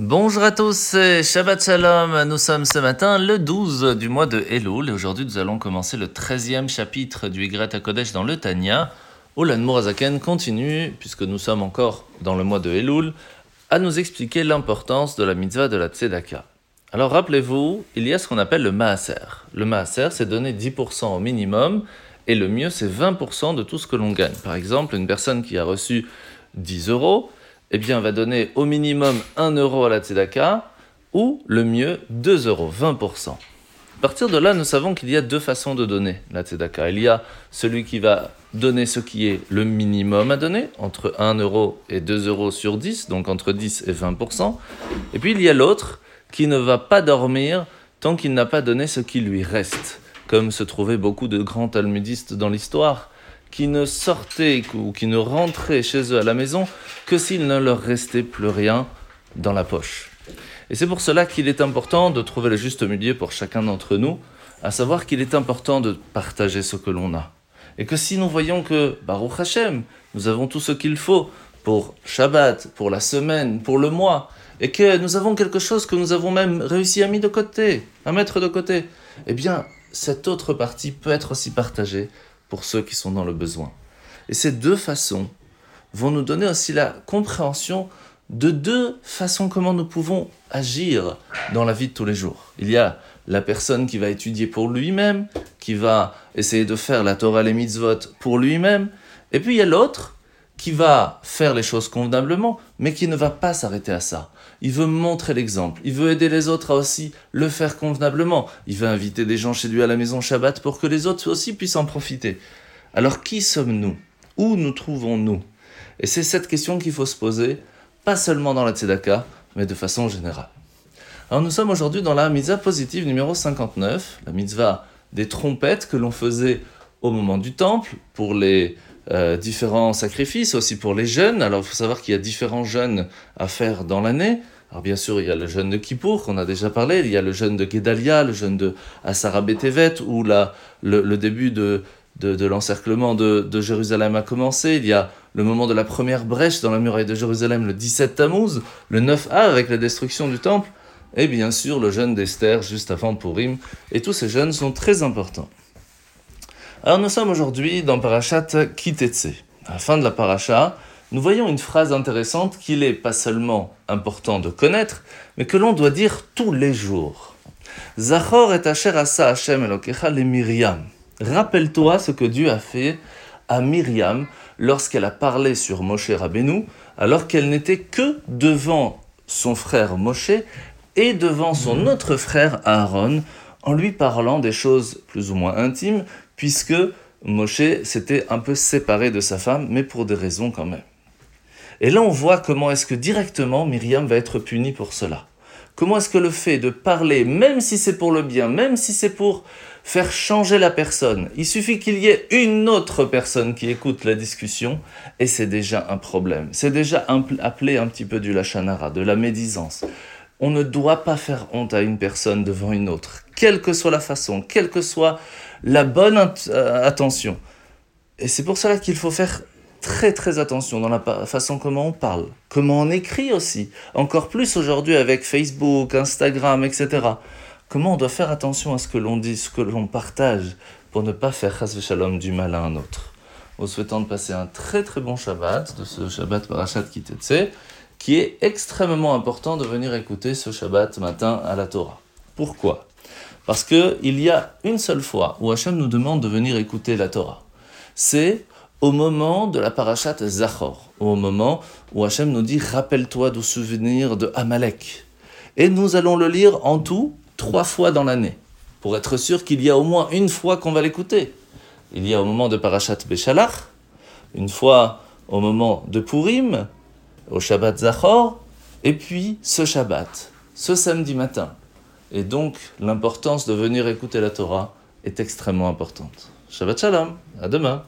Bonjour à tous et Shabbat Shalom. Nous sommes ce matin le 12 du mois de Elul et aujourd'hui nous allons commencer le 13e chapitre du Yigret Kodesh dans le Tanya où l'Anmourazaken continue, puisque nous sommes encore dans le mois de Elul, à nous expliquer l'importance de la mitzvah de la Tzedaka. Alors rappelez-vous, il y a ce qu'on appelle le Maaser. Le Maaser, c'est donner 10% au minimum et le mieux, c'est 20% de tout ce que l'on gagne. Par exemple, une personne qui a reçu 10 euros, eh bien, va donner au minimum 1 euro à la tzedaka, ou le mieux 2 euros, 20%. À partir de là, nous savons qu'il y a deux façons de donner la tzedaka. Il y a celui qui va donner ce qui est le minimum à donner, entre 1 euro et 2 euros sur 10, donc entre 10 et 20%. Et puis il y a l'autre qui ne va pas dormir tant qu'il n'a pas donné ce qui lui reste, comme se trouvaient beaucoup de grands talmudistes dans l'histoire qui ne sortaient ou qui ne rentraient chez eux à la maison que s'il ne leur restait plus rien dans la poche. Et c'est pour cela qu'il est important de trouver le juste milieu pour chacun d'entre nous, à savoir qu'il est important de partager ce que l'on a. Et que si nous voyons que, Baruch Hashem, nous avons tout ce qu'il faut pour Shabbat, pour la semaine, pour le mois, et que nous avons quelque chose que nous avons même réussi à mettre de côté, à mettre de côté, eh bien, cette autre partie peut être aussi partagée pour ceux qui sont dans le besoin. Et ces deux façons vont nous donner aussi la compréhension de deux façons comment nous pouvons agir dans la vie de tous les jours. Il y a la personne qui va étudier pour lui-même, qui va essayer de faire la Torah les mitzvot pour lui-même, et puis il y a l'autre qui va faire les choses convenablement, mais qui ne va pas s'arrêter à ça. Il veut montrer l'exemple, il veut aider les autres à aussi le faire convenablement, il veut inviter des gens chez lui à la maison Shabbat pour que les autres aussi puissent en profiter. Alors qui sommes-nous? Où nous trouvons-nous? Et c'est cette question qu'il faut se poser, pas seulement dans la Tzedaka, mais de façon générale. Alors nous sommes aujourd'hui dans la mitzvah positive numéro 59, la mitzvah des trompettes que l'on faisait au moment du temple pour les euh, différents sacrifices aussi pour les jeunes. Alors il faut savoir qu'il y a différents jeûnes à faire dans l'année. Alors bien sûr, il y a le jeûne de Kippour qu'on a déjà parlé, il y a le jeûne de Gedalia, le jeûne de Asara Betevet, où le, début de, de, l'encerclement de, de, Jérusalem a commencé. Il y a le moment de la première brèche dans la muraille de Jérusalem, le 17 Tammuz, le 9 A avec la destruction du temple, et bien sûr le jeûne d'Esther juste avant Purim. Et tous ces jeûnes sont très importants. Alors nous sommes aujourd'hui dans Parashat Kitetse. À la fin de la paracha, nous voyons une phrase intéressante qu'il est pas seulement important de connaître, mais que l'on doit dire tous les jours. Zachor et asher asa Hashem Elokecha le Myriam. Rappelle-toi ce que Dieu a fait à Myriam lorsqu'elle a parlé sur Moshe Rabbeinu, alors qu'elle n'était que devant son frère Moshe et devant son autre frère Aaron, en lui parlant des choses plus ou moins intimes puisque Moshe s'était un peu séparé de sa femme, mais pour des raisons quand même. Et là, on voit comment est-ce que directement Myriam va être punie pour cela. Comment est-ce que le fait de parler, même si c'est pour le bien, même si c'est pour faire changer la personne, il suffit qu'il y ait une autre personne qui écoute la discussion, et c'est déjà un problème. C'est déjà appelé un petit peu du lachanara, de la médisance. On ne doit pas faire honte à une personne devant une autre, quelle que soit la façon, quelle que soit la bonne euh, attention. Et c'est pour cela qu'il faut faire très très attention dans la façon comment on parle, comment on écrit aussi, encore plus aujourd'hui avec Facebook, Instagram, etc. Comment on doit faire attention à ce que l'on dit, ce que l'on partage, pour ne pas faire shalom du mal à un autre. Vous souhaitant de passer un très très bon Shabbat, de ce Shabbat Parashat Kitetse, qui est extrêmement important de venir écouter ce Shabbat matin à la Torah. Pourquoi? Parce qu'il y a une seule fois où Hachem nous demande de venir écouter la Torah. C'est au moment de la parashat Zachor, au moment où Hachem nous dit Rappelle-toi du souvenir de Amalek. Et nous allons le lire en tout trois fois dans l'année, pour être sûr qu'il y a au moins une fois qu'on va l'écouter. Il y a au moment de parashat Beshalach, une fois au moment de Purim, au Shabbat Zachor, et puis ce Shabbat, ce samedi matin. Et donc, l'importance de venir écouter la Torah est extrêmement importante. Shabbat Shalom, à demain.